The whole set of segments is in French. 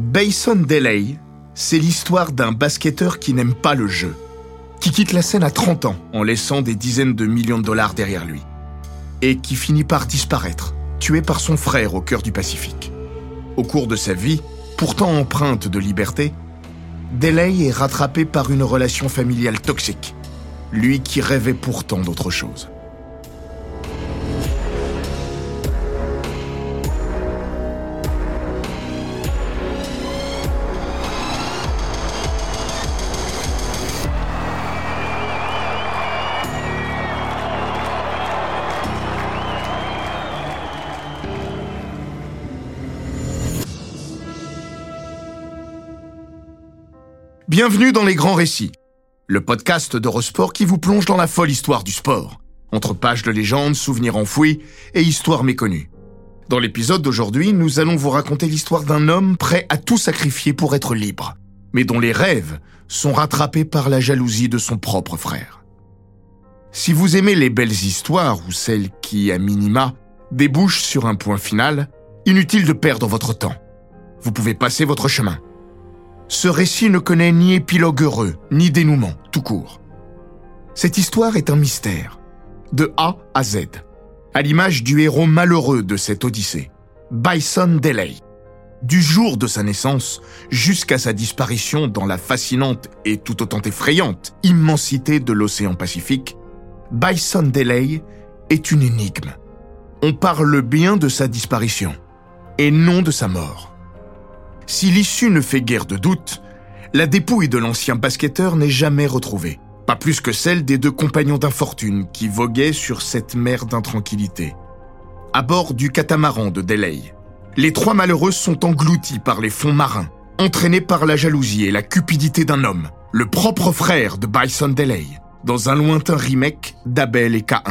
Bayson Delay, c'est l'histoire d'un basketteur qui n'aime pas le jeu, qui quitte la scène à 30 ans en laissant des dizaines de millions de dollars derrière lui, et qui finit par disparaître, tué par son frère au cœur du Pacifique. Au cours de sa vie, pourtant empreinte de liberté, Delay est rattrapé par une relation familiale toxique, lui qui rêvait pourtant d'autre chose. Bienvenue dans Les Grands Récits, le podcast d'Eurosport qui vous plonge dans la folle histoire du sport, entre pages de légendes, souvenirs enfouis et histoires méconnues. Dans l'épisode d'aujourd'hui, nous allons vous raconter l'histoire d'un homme prêt à tout sacrifier pour être libre, mais dont les rêves sont rattrapés par la jalousie de son propre frère. Si vous aimez les belles histoires ou celles qui, à minima, débouchent sur un point final, inutile de perdre votre temps. Vous pouvez passer votre chemin ce récit ne connaît ni épilogue heureux, ni dénouement, tout court. Cette histoire est un mystère, de A à Z, à l'image du héros malheureux de cette odyssée, Bison Delay. Du jour de sa naissance jusqu'à sa disparition dans la fascinante et tout autant effrayante immensité de l'océan Pacifique, Bison Delay est une énigme. On parle bien de sa disparition, et non de sa mort. Si l'issue ne fait guère de doute, la dépouille de l'ancien basketteur n'est jamais retrouvée. Pas plus que celle des deux compagnons d'infortune qui voguaient sur cette mer d'intranquillité. À bord du catamaran de Delay, les trois malheureux sont engloutis par les fonds marins, entraînés par la jalousie et la cupidité d'un homme, le propre frère de Bison Delay, dans un lointain remake d'Abel et Cain.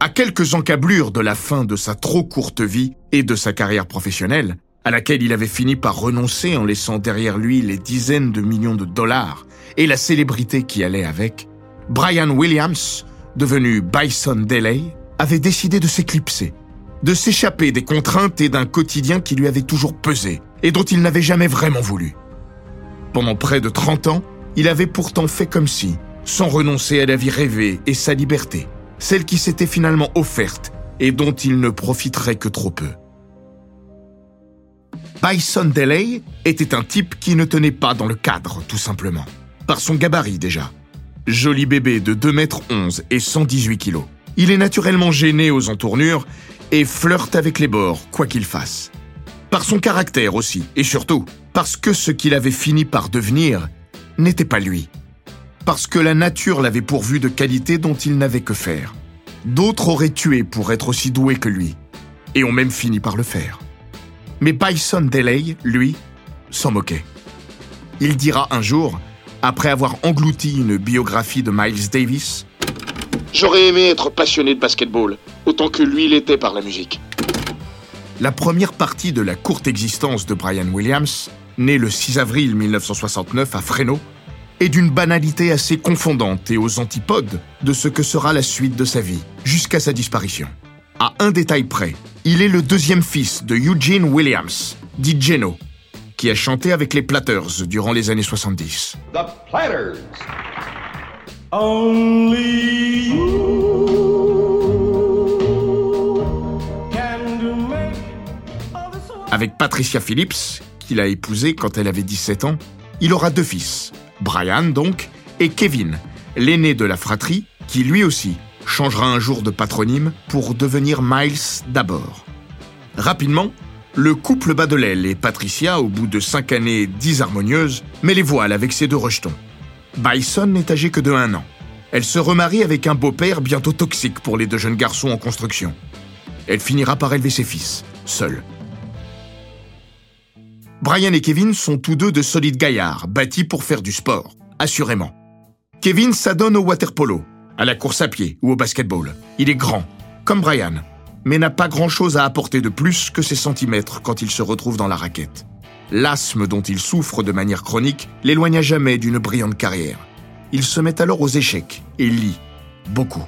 À quelques encablures de la fin de sa trop courte vie et de sa carrière professionnelle, à laquelle il avait fini par renoncer en laissant derrière lui les dizaines de millions de dollars et la célébrité qui allait avec, Brian Williams, devenu Bison Delay, avait décidé de s'éclipser, de s'échapper des contraintes et d'un quotidien qui lui avait toujours pesé et dont il n'avait jamais vraiment voulu. Pendant près de 30 ans, il avait pourtant fait comme si, sans renoncer à la vie rêvée et sa liberté, celle qui s'était finalement offerte et dont il ne profiterait que trop peu. Bison Delay était un type qui ne tenait pas dans le cadre, tout simplement. Par son gabarit déjà. Joli bébé de 2 mètres 11 et 118 kilos. Il est naturellement gêné aux entournures et flirte avec les bords, quoi qu'il fasse. Par son caractère aussi, et surtout, parce que ce qu'il avait fini par devenir n'était pas lui. Parce que la nature l'avait pourvu de qualités dont il n'avait que faire. D'autres auraient tué pour être aussi doués que lui, et ont même fini par le faire. Mais Bison Delay, lui, s'en moquait. Il dira un jour, après avoir englouti une biographie de Miles Davis, J'aurais aimé être passionné de basketball, autant que lui l'était par la musique. La première partie de la courte existence de Brian Williams, né le 6 avril 1969 à Fresno, est d'une banalité assez confondante et aux antipodes de ce que sera la suite de sa vie, jusqu'à sa disparition. À un détail près, il est le deuxième fils de Eugene Williams, dit Geno, qui a chanté avec les Platters durant les années 70. The Platters. Only Avec Patricia Phillips, qu'il a épousée quand elle avait 17 ans, il aura deux fils, Brian donc, et Kevin, l'aîné de la fratrie, qui lui aussi changera un jour de patronyme pour devenir Miles d'abord. Rapidement, le couple bat de l'aile et Patricia, au bout de cinq années disharmonieuses, met les voiles avec ses deux rejetons. Bison n'est âgé que de un an. Elle se remarie avec un beau-père bientôt toxique pour les deux jeunes garçons en construction. Elle finira par élever ses fils, seule. Brian et Kevin sont tous deux de solides gaillards, bâtis pour faire du sport, assurément. Kevin s'adonne au waterpolo, à la course à pied ou au basketball. Il est grand, comme Brian, mais n'a pas grand-chose à apporter de plus que ses centimètres quand il se retrouve dans la raquette. L'asthme dont il souffre de manière chronique l'éloigna jamais d'une brillante carrière. Il se met alors aux échecs et lit, beaucoup.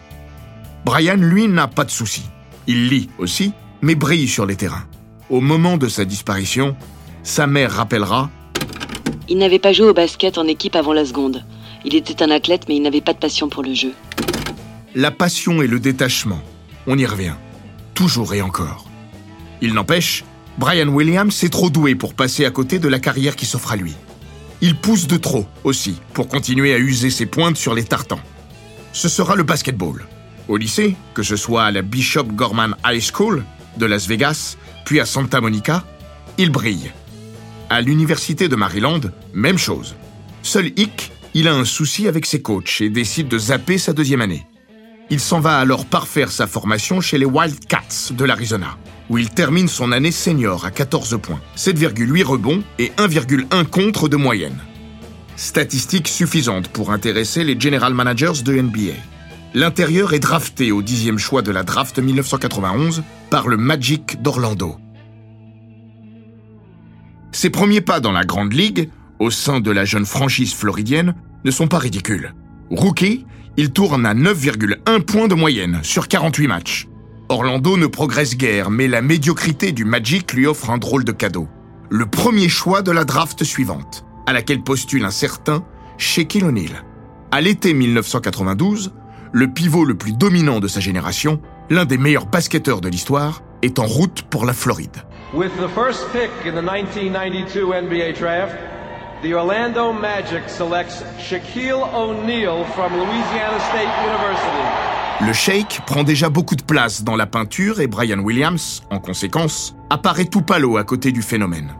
Brian, lui, n'a pas de soucis. Il lit aussi, mais brille sur les terrains. Au moment de sa disparition, Sa mère rappellera Il n'avait pas joué au basket en équipe avant la seconde. Il était un athlète, mais il n'avait pas de passion pour le jeu. La passion et le détachement. On y revient. Toujours et encore. Il n'empêche, Brian Williams est trop doué pour passer à côté de la carrière qui s'offre à lui. Il pousse de trop aussi pour continuer à user ses pointes sur les tartans. Ce sera le basketball. Au lycée, que ce soit à la Bishop Gorman High School de Las Vegas, puis à Santa Monica, il brille. À l'université de Maryland, même chose. Seul hic, il a un souci avec ses coachs et décide de zapper sa deuxième année. Il s'en va alors parfaire sa formation chez les Wildcats de l'Arizona, où il termine son année senior à 14 points, 7,8 rebonds et 1,1 contre de moyenne. Statistique suffisante pour intéresser les general managers de NBA. L'intérieur est drafté au dixième choix de la draft 1991 par le Magic d'Orlando. Ses premiers pas dans la Grande Ligue, au sein de la jeune franchise floridienne, ne sont pas ridicules. Rookie, il tourne à 9,1 points de moyenne sur 48 matchs. Orlando ne progresse guère, mais la médiocrité du Magic lui offre un drôle de cadeau. Le premier choix de la draft suivante, à laquelle postule un certain Shaquille O'Neal. À l'été 1992, le pivot le plus dominant de sa génération, l'un des meilleurs basketteurs de l'histoire, est en route pour la Floride. With the first pick in the 1992 NBA draft, the Orlando Magic selects Shaquille O'Neal from Louisiana State University. Le Shake prend déjà beaucoup de place dans la peinture et Brian Williams, en conséquence, apparaît tout palo à côté du phénomène.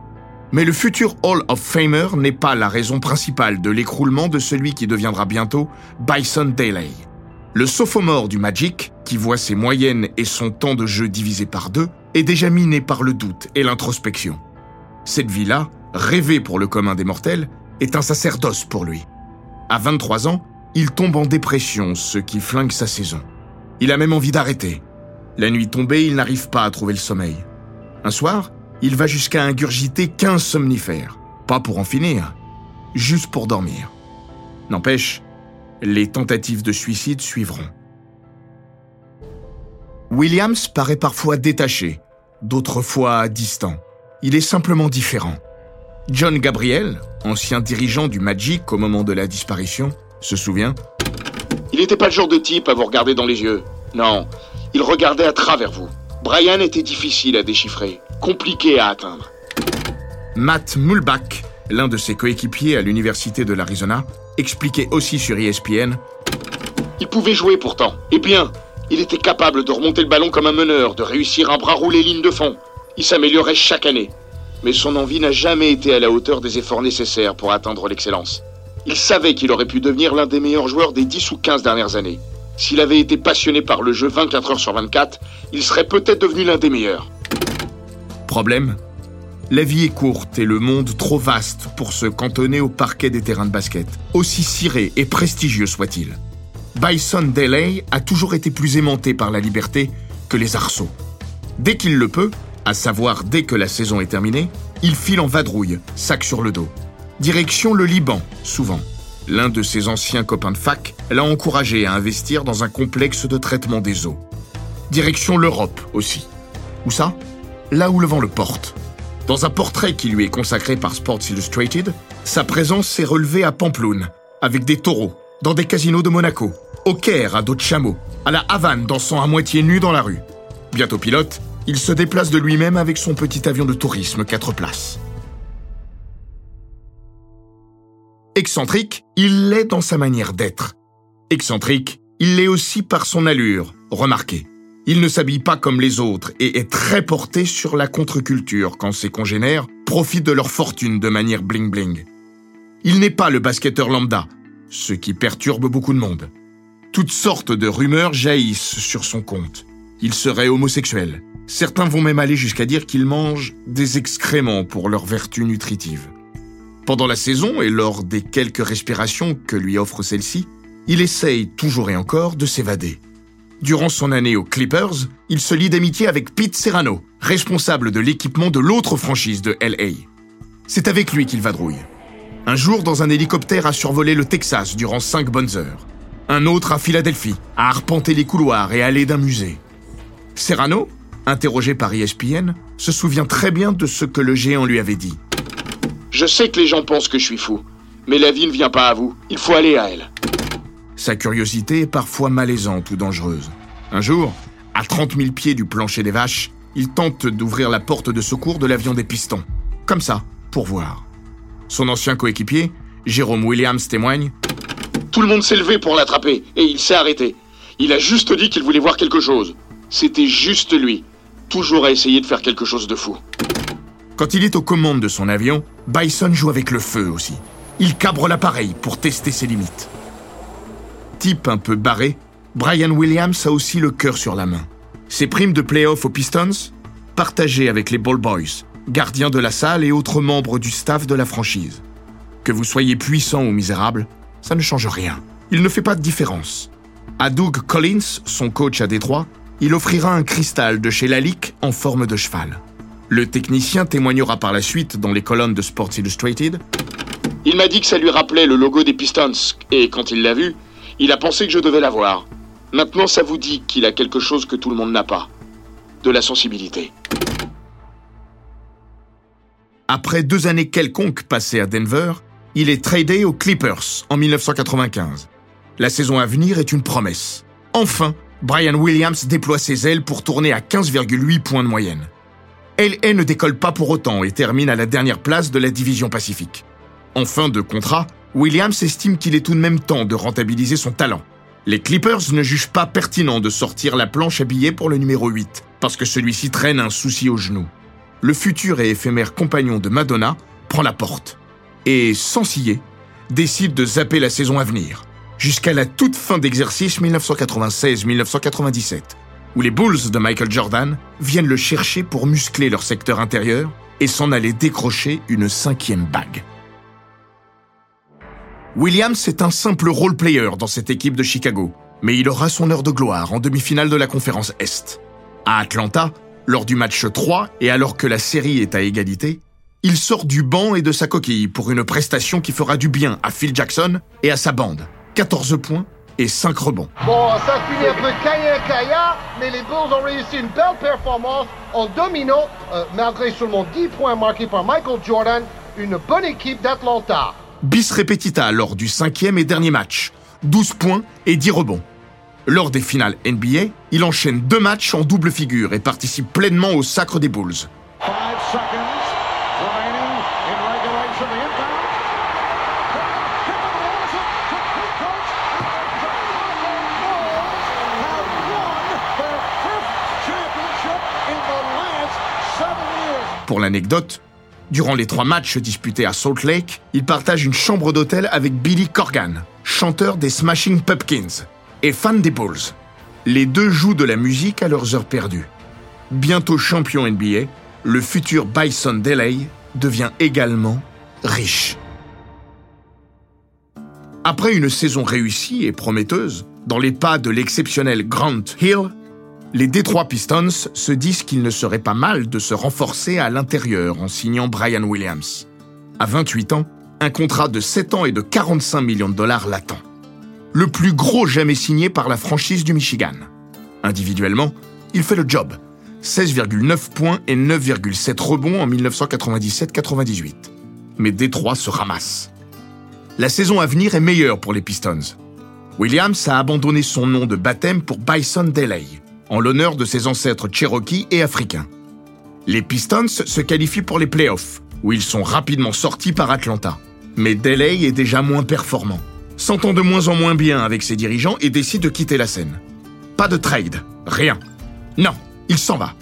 Mais le futur Hall of Famer n'est pas la raison principale de l'écroulement de celui qui deviendra bientôt Bison Daly. Le sophomore du Magic, qui voit ses moyennes et son temps de jeu divisé par deux, est déjà miné par le doute et l'introspection. Cette vie-là, rêvée pour le commun des mortels, est un sacerdoce pour lui. À 23 ans, il tombe en dépression, ce qui flingue sa saison. Il a même envie d'arrêter. La nuit tombée, il n'arrive pas à trouver le sommeil. Un soir, il va jusqu'à ingurgiter 15 somnifères. Pas pour en finir, juste pour dormir. N'empêche, les tentatives de suicide suivront. Williams paraît parfois détaché, d'autres fois distant. Il est simplement différent. John Gabriel, ancien dirigeant du Magic au moment de la disparition, se souvient Il n'était pas le genre de type à vous regarder dans les yeux. Non, il regardait à travers vous. Brian était difficile à déchiffrer, compliqué à atteindre. Matt Mulbach, l'un de ses coéquipiers à l'université de l'Arizona, expliquait aussi sur ESPN Il pouvait jouer pourtant, et bien. Il était capable de remonter le ballon comme un meneur, de réussir un bras roulé ligne de fond. Il s'améliorait chaque année. Mais son envie n'a jamais été à la hauteur des efforts nécessaires pour atteindre l'excellence. Il savait qu'il aurait pu devenir l'un des meilleurs joueurs des 10 ou 15 dernières années. S'il avait été passionné par le jeu 24 heures sur 24, il serait peut-être devenu l'un des meilleurs. Problème? La vie est courte et le monde trop vaste pour se cantonner au parquet des terrains de basket, aussi ciré et prestigieux soit-il. Bison Delay a toujours été plus aimanté par la liberté que les arceaux. Dès qu'il le peut, à savoir dès que la saison est terminée, il file en vadrouille, sac sur le dos. Direction le Liban, souvent. L'un de ses anciens copains de fac l'a encouragé à investir dans un complexe de traitement des eaux. Direction l'Europe aussi. Où ça? Là où le vent le porte. Dans un portrait qui lui est consacré par Sports Illustrated, sa présence s'est relevée à Pampelune, avec des taureaux, dans des casinos de Monaco, au Caire à dos de chameau, à la Havane dansant à moitié nu dans la rue. Bientôt pilote, il se déplace de lui-même avec son petit avion de tourisme 4 places. Excentrique, il l'est dans sa manière d'être. Excentrique, il l'est aussi par son allure, remarquez. Il ne s'habille pas comme les autres et est très porté sur la contre-culture quand ses congénères profitent de leur fortune de manière bling-bling. Il n'est pas le basketteur lambda, ce qui perturbe beaucoup de monde. Toutes sortes de rumeurs jaillissent sur son compte. Il serait homosexuel. Certains vont même aller jusqu'à dire qu'il mange des excréments pour leur vertu nutritive. Pendant la saison et lors des quelques respirations que lui offre celle-ci, il essaye toujours et encore de s'évader. Durant son année aux Clippers, il se lie d'amitié avec Pete Serrano, responsable de l'équipement de l'autre franchise de LA. C'est avec lui qu'il vadrouille. Un jour, dans un hélicoptère, a survolé le Texas durant cinq bonnes heures. Un autre à Philadelphie, a arpenté les couloirs et allé d'un musée. Serrano, interrogé par ESPN, se souvient très bien de ce que le géant lui avait dit. Je sais que les gens pensent que je suis fou, mais la vie ne vient pas à vous. Il faut aller à elle. Sa curiosité est parfois malaisante ou dangereuse. Un jour, à 30 000 pieds du plancher des vaches, il tente d'ouvrir la porte de secours de l'avion des pistons. Comme ça, pour voir. Son ancien coéquipier, Jérôme Williams, témoigne Tout le monde s'est levé pour l'attraper, et il s'est arrêté. Il a juste dit qu'il voulait voir quelque chose. C'était juste lui. Toujours à essayer de faire quelque chose de fou. Quand il est aux commandes de son avion, Bison joue avec le feu aussi. Il cabre l'appareil pour tester ses limites. Type un peu barré, Brian Williams a aussi le cœur sur la main. Ses primes de playoff aux Pistons, partagées avec les Ball Boys, gardiens de la salle et autres membres du staff de la franchise. Que vous soyez puissant ou misérable, ça ne change rien. Il ne fait pas de différence. À Doug Collins, son coach à Détroit, il offrira un cristal de chez Lalique en forme de cheval. Le technicien témoignera par la suite dans les colonnes de Sports Illustrated. Il m'a dit que ça lui rappelait le logo des Pistons, et quand il l'a vu, il a pensé que je devais l'avoir. Maintenant, ça vous dit qu'il a quelque chose que tout le monde n'a pas. De la sensibilité. Après deux années quelconques passées à Denver, il est tradé aux Clippers en 1995. La saison à venir est une promesse. Enfin, Brian Williams déploie ses ailes pour tourner à 15,8 points de moyenne. LA ne décolle pas pour autant et termine à la dernière place de la division Pacifique. En fin de contrat, Williams estime qu'il est tout de même temps de rentabiliser son talent. Les Clippers ne jugent pas pertinent de sortir la planche à billets pour le numéro 8, parce que celui-ci traîne un souci au genou. Le futur et éphémère compagnon de Madonna prend la porte et, sans scier, décide de zapper la saison à venir, jusqu'à la toute fin d'exercice 1996-1997, où les Bulls de Michael Jordan viennent le chercher pour muscler leur secteur intérieur et s'en aller décrocher une cinquième bague. Williams est un simple role-player dans cette équipe de Chicago, mais il aura son heure de gloire en demi-finale de la conférence Est. À Atlanta, lors du match 3 et alors que la série est à égalité, il sort du banc et de sa coquille pour une prestation qui fera du bien à Phil Jackson et à sa bande. 14 points et 5 rebonds. Bon, ça finit un peu kaya mais les Bulls ont réussi une belle performance en dominant, euh, malgré seulement 10 points marqués par Michael Jordan, une bonne équipe d'Atlanta bis repetita lors du cinquième et dernier match, 12 points et 10 rebonds. Lors des finales NBA, il enchaîne deux matchs en double figure et participe pleinement au sacre des Bulls. Pour l'anecdote, Durant les trois matchs disputés à Salt Lake, il partage une chambre d'hôtel avec Billy Corgan, chanteur des Smashing Pumpkins et fan des Bulls. Les deux jouent de la musique à leurs heures perdues. Bientôt champion NBA, le futur Bison Delay devient également riche. Après une saison réussie et prometteuse, dans les pas de l'exceptionnel Grant Hill, les Detroit Pistons se disent qu'il ne serait pas mal de se renforcer à l'intérieur en signant Brian Williams. À 28 ans, un contrat de 7 ans et de 45 millions de dollars l'attend. Le plus gros jamais signé par la franchise du Michigan. Individuellement, il fait le job. 16,9 points et 9,7 rebonds en 1997-98. Mais Détroit se ramasse. La saison à venir est meilleure pour les Pistons. Williams a abandonné son nom de baptême pour Bison Delay, en l'honneur de ses ancêtres Cherokee et africains. Les Pistons se qualifient pour les playoffs, où ils sont rapidement sortis par Atlanta. Mais Delay est déjà moins performant, s'entend de moins en moins bien avec ses dirigeants et décide de quitter la scène. Pas de trade, rien. Non, il s'en va.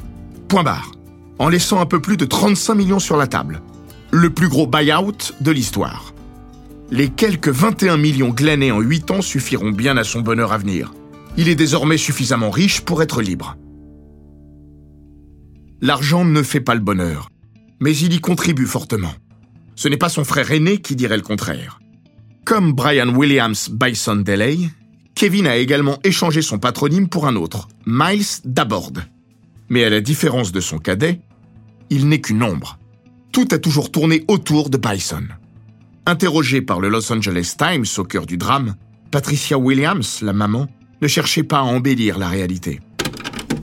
Point barre. En laissant un peu plus de 35 millions sur la table. Le plus gros buyout de l'histoire. Les quelques 21 millions glanés en 8 ans suffiront bien à son bonheur à venir il est désormais suffisamment riche pour être libre. L'argent ne fait pas le bonheur, mais il y contribue fortement. Ce n'est pas son frère aîné qui dirait le contraire. Comme Brian Williams Bison Delay, Kevin a également échangé son patronyme pour un autre, Miles Dabord. Mais à la différence de son cadet, il n'est qu'une ombre. Tout a toujours tourné autour de Bison. Interrogée par le Los Angeles Times au cœur du drame, Patricia Williams, la maman, ne cherchez pas à embellir la réalité.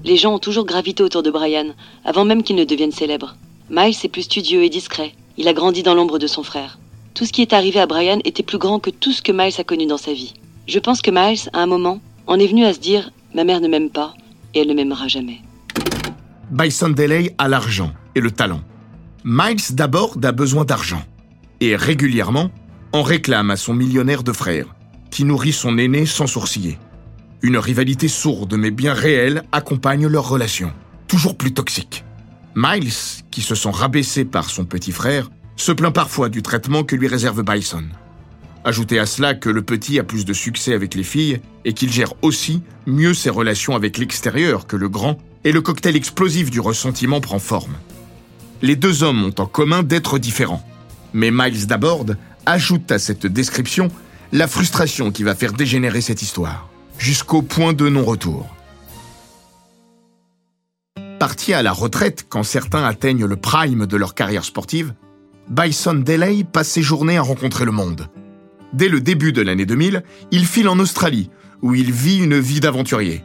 Les gens ont toujours gravité autour de Brian, avant même qu'il ne devienne célèbre. Miles est plus studieux et discret. Il a grandi dans l'ombre de son frère. Tout ce qui est arrivé à Brian était plus grand que tout ce que Miles a connu dans sa vie. Je pense que Miles, à un moment, en est venu à se dire Ma mère ne m'aime pas et elle ne m'aimera jamais. Bison Delay a l'argent et le talent. Miles d'abord a besoin d'argent. Et régulièrement, en réclame à son millionnaire de frère, qui nourrit son aîné sans sourciller. Une rivalité sourde mais bien réelle accompagne leur relation, toujours plus toxique. Miles, qui se sent rabaissé par son petit frère, se plaint parfois du traitement que lui réserve Bison. Ajoutez à cela que le petit a plus de succès avec les filles et qu'il gère aussi mieux ses relations avec l'extérieur que le grand, et le cocktail explosif du ressentiment prend forme. Les deux hommes ont en commun d'être différents. Mais Miles Dabord ajoute à cette description la frustration qui va faire dégénérer cette histoire, jusqu'au point de non-retour. Parti à la retraite quand certains atteignent le prime de leur carrière sportive, Bison Delay passe ses journées à rencontrer le monde. Dès le début de l'année 2000, il file en Australie, où il vit une vie d'aventurier.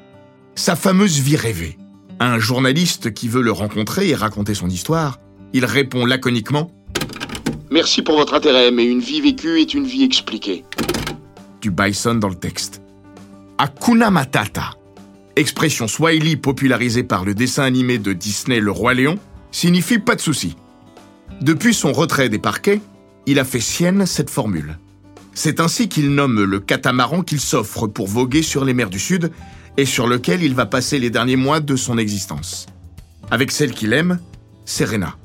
Sa fameuse vie rêvée. À un journaliste qui veut le rencontrer et raconter son histoire, il répond laconiquement Merci pour votre intérêt, mais une vie vécue est une vie expliquée. Du bison dans le texte. Hakuna Matata, expression swahili popularisée par le dessin animé de Disney Le Roi Lion, signifie pas de souci. Depuis son retrait des parquets, il a fait sienne cette formule. C'est ainsi qu'il nomme le catamaran qu'il s'offre pour voguer sur les mers du Sud et sur lequel il va passer les derniers mois de son existence. Avec celle qu'il aime, Serena.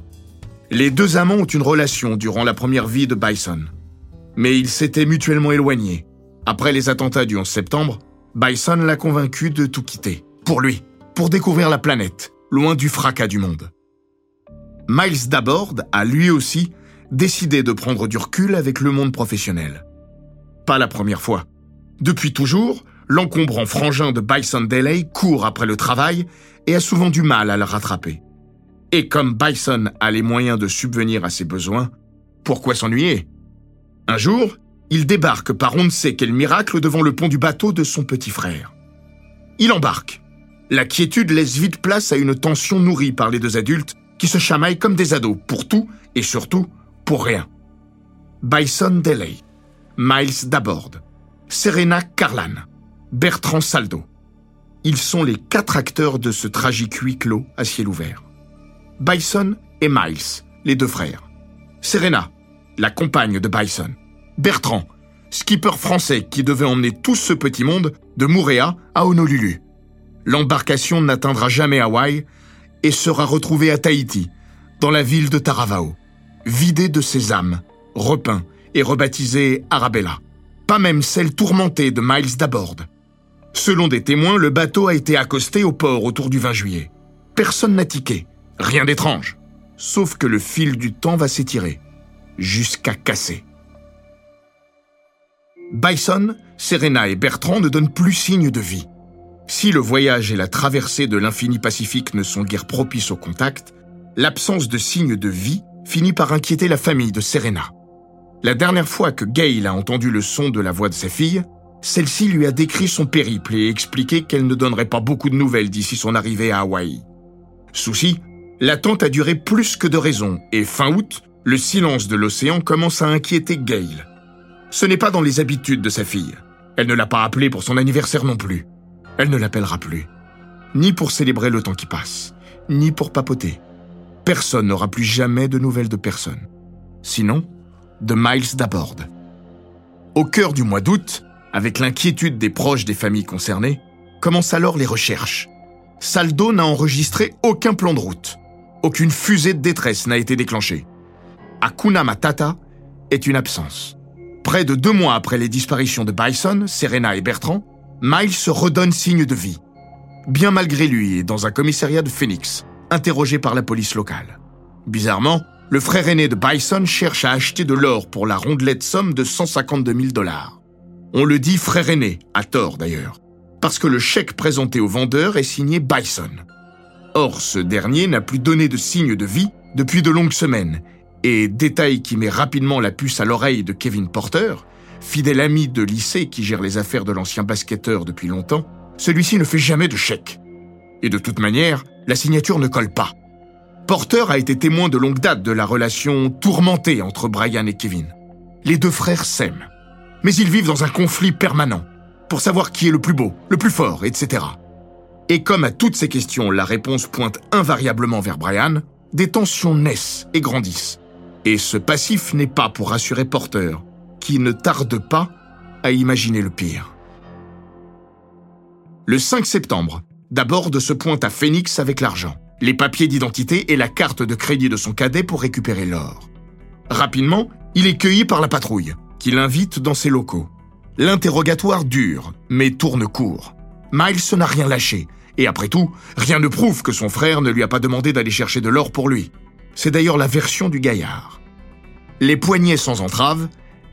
Les deux amants ont une relation durant la première vie de Bison. Mais ils s'étaient mutuellement éloignés. Après les attentats du 11 septembre, Bison l'a convaincu de tout quitter. Pour lui, pour découvrir la planète, loin du fracas du monde. Miles Dabord a lui aussi décidé de prendre du recul avec le monde professionnel pas la première fois. Depuis toujours, l'encombrant frangin de Bison Delay court après le travail et a souvent du mal à le rattraper. Et comme Bison a les moyens de subvenir à ses besoins, pourquoi s'ennuyer? Un jour, il débarque par on ne sait quel miracle devant le pont du bateau de son petit frère. Il embarque. La quiétude laisse vite place à une tension nourrie par les deux adultes qui se chamaillent comme des ados pour tout et surtout pour rien. Bison Delay Miles Dabord, Serena Carlan, Bertrand Saldo. Ils sont les quatre acteurs de ce tragique huis clos à ciel ouvert. Bison et Miles, les deux frères. Serena, la compagne de Bison. Bertrand, skipper français qui devait emmener tout ce petit monde de Moorea à Honolulu. L'embarcation n'atteindra jamais Hawaï et sera retrouvée à Tahiti, dans la ville de Taravao, vidée de ses âmes, repeint et rebaptisée Arabella. Pas même celle tourmentée de Miles Dabord. Selon des témoins, le bateau a été accosté au port autour du 20 juillet. Personne n'a tiqué, rien d'étrange. Sauf que le fil du temps va s'étirer, jusqu'à casser. Bison, Serena et Bertrand ne donnent plus signe de vie. Si le voyage et la traversée de l'infini Pacifique ne sont guère propices au contact, l'absence de signes de vie finit par inquiéter la famille de Serena. La dernière fois que Gail a entendu le son de la voix de sa fille, celle-ci lui a décrit son périple et expliqué qu'elle ne donnerait pas beaucoup de nouvelles d'ici son arrivée à Hawaï. Souci, l'attente a duré plus que de raison et fin août, le silence de l'océan commence à inquiéter Gail. Ce n'est pas dans les habitudes de sa fille. Elle ne l'a pas appelée pour son anniversaire non plus. Elle ne l'appellera plus. Ni pour célébrer le temps qui passe, ni pour papoter. Personne n'aura plus jamais de nouvelles de personne. Sinon, de Miles Dabord. Au cœur du mois d'août, avec l'inquiétude des proches des familles concernées, commencent alors les recherches. Saldo n'a enregistré aucun plan de route. Aucune fusée de détresse n'a été déclenchée. Akuna Matata est une absence. Près de deux mois après les disparitions de Bison, Serena et Bertrand, Miles redonne signe de vie. Bien malgré lui dans un commissariat de Phoenix, interrogé par la police locale. Bizarrement, le frère aîné de Bison cherche à acheter de l'or pour la rondelette somme de 152 000 dollars. On le dit frère aîné, à tort d'ailleurs, parce que le chèque présenté au vendeur est signé Bison. Or, ce dernier n'a plus donné de signe de vie depuis de longues semaines, et détail qui met rapidement la puce à l'oreille de Kevin Porter, fidèle ami de lycée qui gère les affaires de l'ancien basketteur depuis longtemps, celui-ci ne fait jamais de chèque. Et de toute manière, la signature ne colle pas. Porter a été témoin de longue date de la relation tourmentée entre Brian et Kevin. Les deux frères s'aiment, mais ils vivent dans un conflit permanent pour savoir qui est le plus beau, le plus fort, etc. Et comme à toutes ces questions, la réponse pointe invariablement vers Brian, des tensions naissent et grandissent. Et ce passif n'est pas pour rassurer Porter, qui ne tarde pas à imaginer le pire. Le 5 septembre, d'abord de se pointe à Phoenix avec l'argent, les papiers d'identité et la carte de crédit de son cadet pour récupérer l'or. Rapidement, il est cueilli par la patrouille, qui l'invite dans ses locaux. L'interrogatoire dure, mais tourne court. Miles n'a rien lâché, et après tout, rien ne prouve que son frère ne lui a pas demandé d'aller chercher de l'or pour lui. C'est d'ailleurs la version du gaillard. Les poignets sans entrave,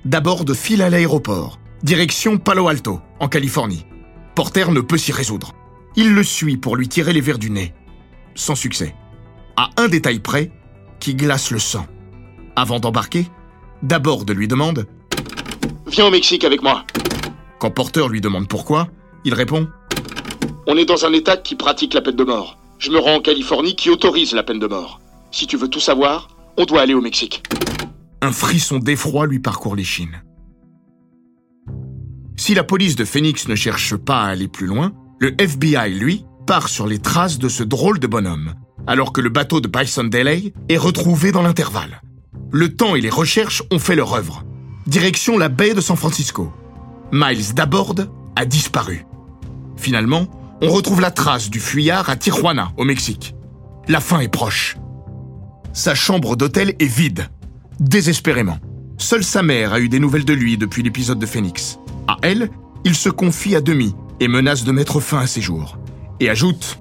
d'abord de fil à l'aéroport, direction Palo Alto, en Californie. Porter ne peut s'y résoudre. Il le suit pour lui tirer les verres du nez. Sans succès. À un détail près, qui glace le sang. Avant d'embarquer, d'abord de lui demande Viens au Mexique avec moi. Quand Porter lui demande pourquoi, il répond On est dans un État qui pratique la peine de mort. Je me rends en Californie qui autorise la peine de mort. Si tu veux tout savoir, on doit aller au Mexique. Un frisson d'effroi lui parcourt les chines. Si la police de Phoenix ne cherche pas à aller plus loin, le FBI, lui, part sur les traces de ce drôle de bonhomme, alors que le bateau de Bison Delay est retrouvé dans l'intervalle. Le temps et les recherches ont fait leur œuvre. Direction la baie de San Francisco. Miles Dabord a disparu. Finalement, on retrouve la trace du fuyard à Tijuana, au Mexique. La fin est proche. Sa chambre d'hôtel est vide. Désespérément. Seule sa mère a eu des nouvelles de lui depuis l'épisode de Phoenix. À elle, il se confie à demi et menace de mettre fin à ses jours. Et ajoute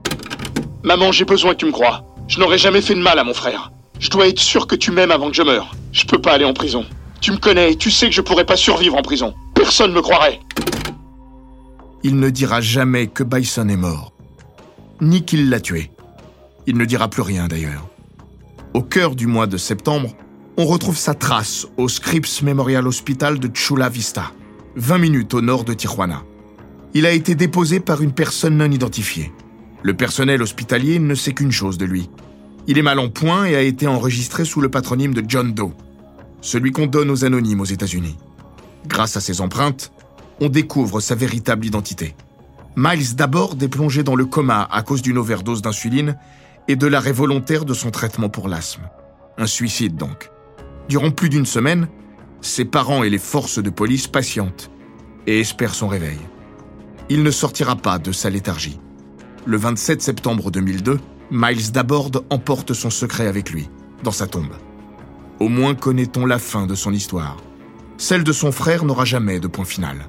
Maman, j'ai besoin que tu me crois. Je n'aurais jamais fait de mal à mon frère. Je dois être sûr que tu m'aimes avant que je meure. Je peux pas aller en prison. Tu me connais et tu sais que je pourrais pas survivre en prison. Personne me croirait. Il ne dira jamais que Bison est mort. Ni qu'il l'a tué. Il ne dira plus rien d'ailleurs. Au cœur du mois de septembre, on retrouve sa trace au Scripps Memorial Hospital de Chula Vista, 20 minutes au nord de Tijuana. Il a été déposé par une personne non identifiée. Le personnel hospitalier ne sait qu'une chose de lui. Il est mal en point et a été enregistré sous le patronyme de John Doe, celui qu'on donne aux anonymes aux États-Unis. Grâce à ses empreintes, on découvre sa véritable identité. Miles d'abord est plongé dans le coma à cause d'une overdose d'insuline et de l'arrêt volontaire de son traitement pour l'asthme. Un suicide donc. Durant plus d'une semaine, ses parents et les forces de police patientent et espèrent son réveil. Il ne sortira pas de sa léthargie. Le 27 septembre 2002, Miles Dabord emporte son secret avec lui, dans sa tombe. Au moins connaît-on la fin de son histoire. Celle de son frère n'aura jamais de point final.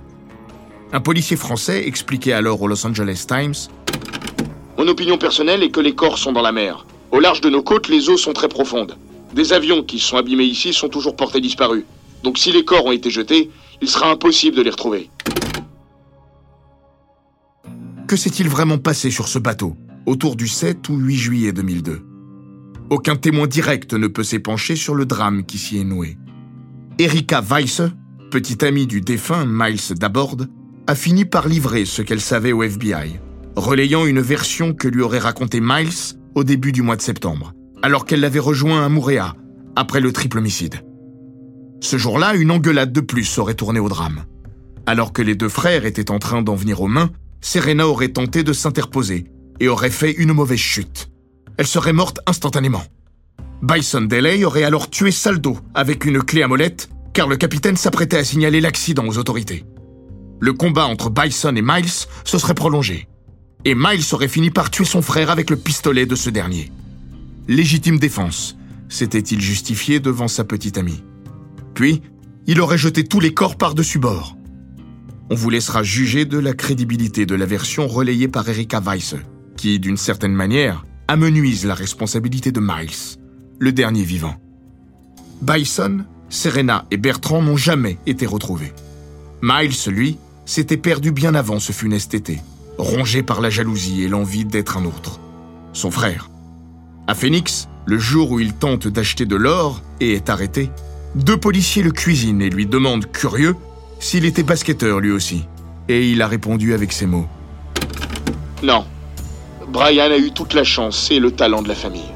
Un policier français expliquait alors au Los Angeles Times Mon opinion personnelle est que les corps sont dans la mer. Au large de nos côtes, les eaux sont très profondes. Des avions qui se sont abîmés ici sont toujours portés disparus. Donc si les corps ont été jetés, il sera impossible de les retrouver. Que s'est-il vraiment passé sur ce bateau, autour du 7 ou 8 juillet 2002 Aucun témoin direct ne peut s'épancher sur le drame qui s'y est noué. Erika Weiss, petite amie du défunt Miles Dabord, a fini par livrer ce qu'elle savait au FBI, relayant une version que lui aurait raconté Miles au début du mois de septembre, alors qu'elle l'avait rejoint à Mouréa, après le triple homicide. Ce jour-là, une engueulade de plus aurait tourné au drame. Alors que les deux frères étaient en train d'en venir aux mains, Serena aurait tenté de s'interposer et aurait fait une mauvaise chute. Elle serait morte instantanément. Bison Delay aurait alors tué Saldo avec une clé à molette, car le capitaine s'apprêtait à signaler l'accident aux autorités. Le combat entre Bison et Miles se serait prolongé. Et Miles aurait fini par tuer son frère avec le pistolet de ce dernier. Légitime défense, s'était-il justifié devant sa petite amie. Puis, il aurait jeté tous les corps par-dessus bord. On vous laissera juger de la crédibilité de la version relayée par Erika Weiss, qui, d'une certaine manière, amenuise la responsabilité de Miles, le dernier vivant. Bison, Serena et Bertrand n'ont jamais été retrouvés. Miles, lui, s'était perdu bien avant ce funeste été, rongé par la jalousie et l'envie d'être un autre. Son frère. À Phoenix, le jour où il tente d'acheter de l'or et est arrêté, deux policiers le cuisinent et lui demandent, curieux, s'il était basketteur lui aussi. Et il a répondu avec ces mots. Non. Brian a eu toute la chance et le talent de la famille.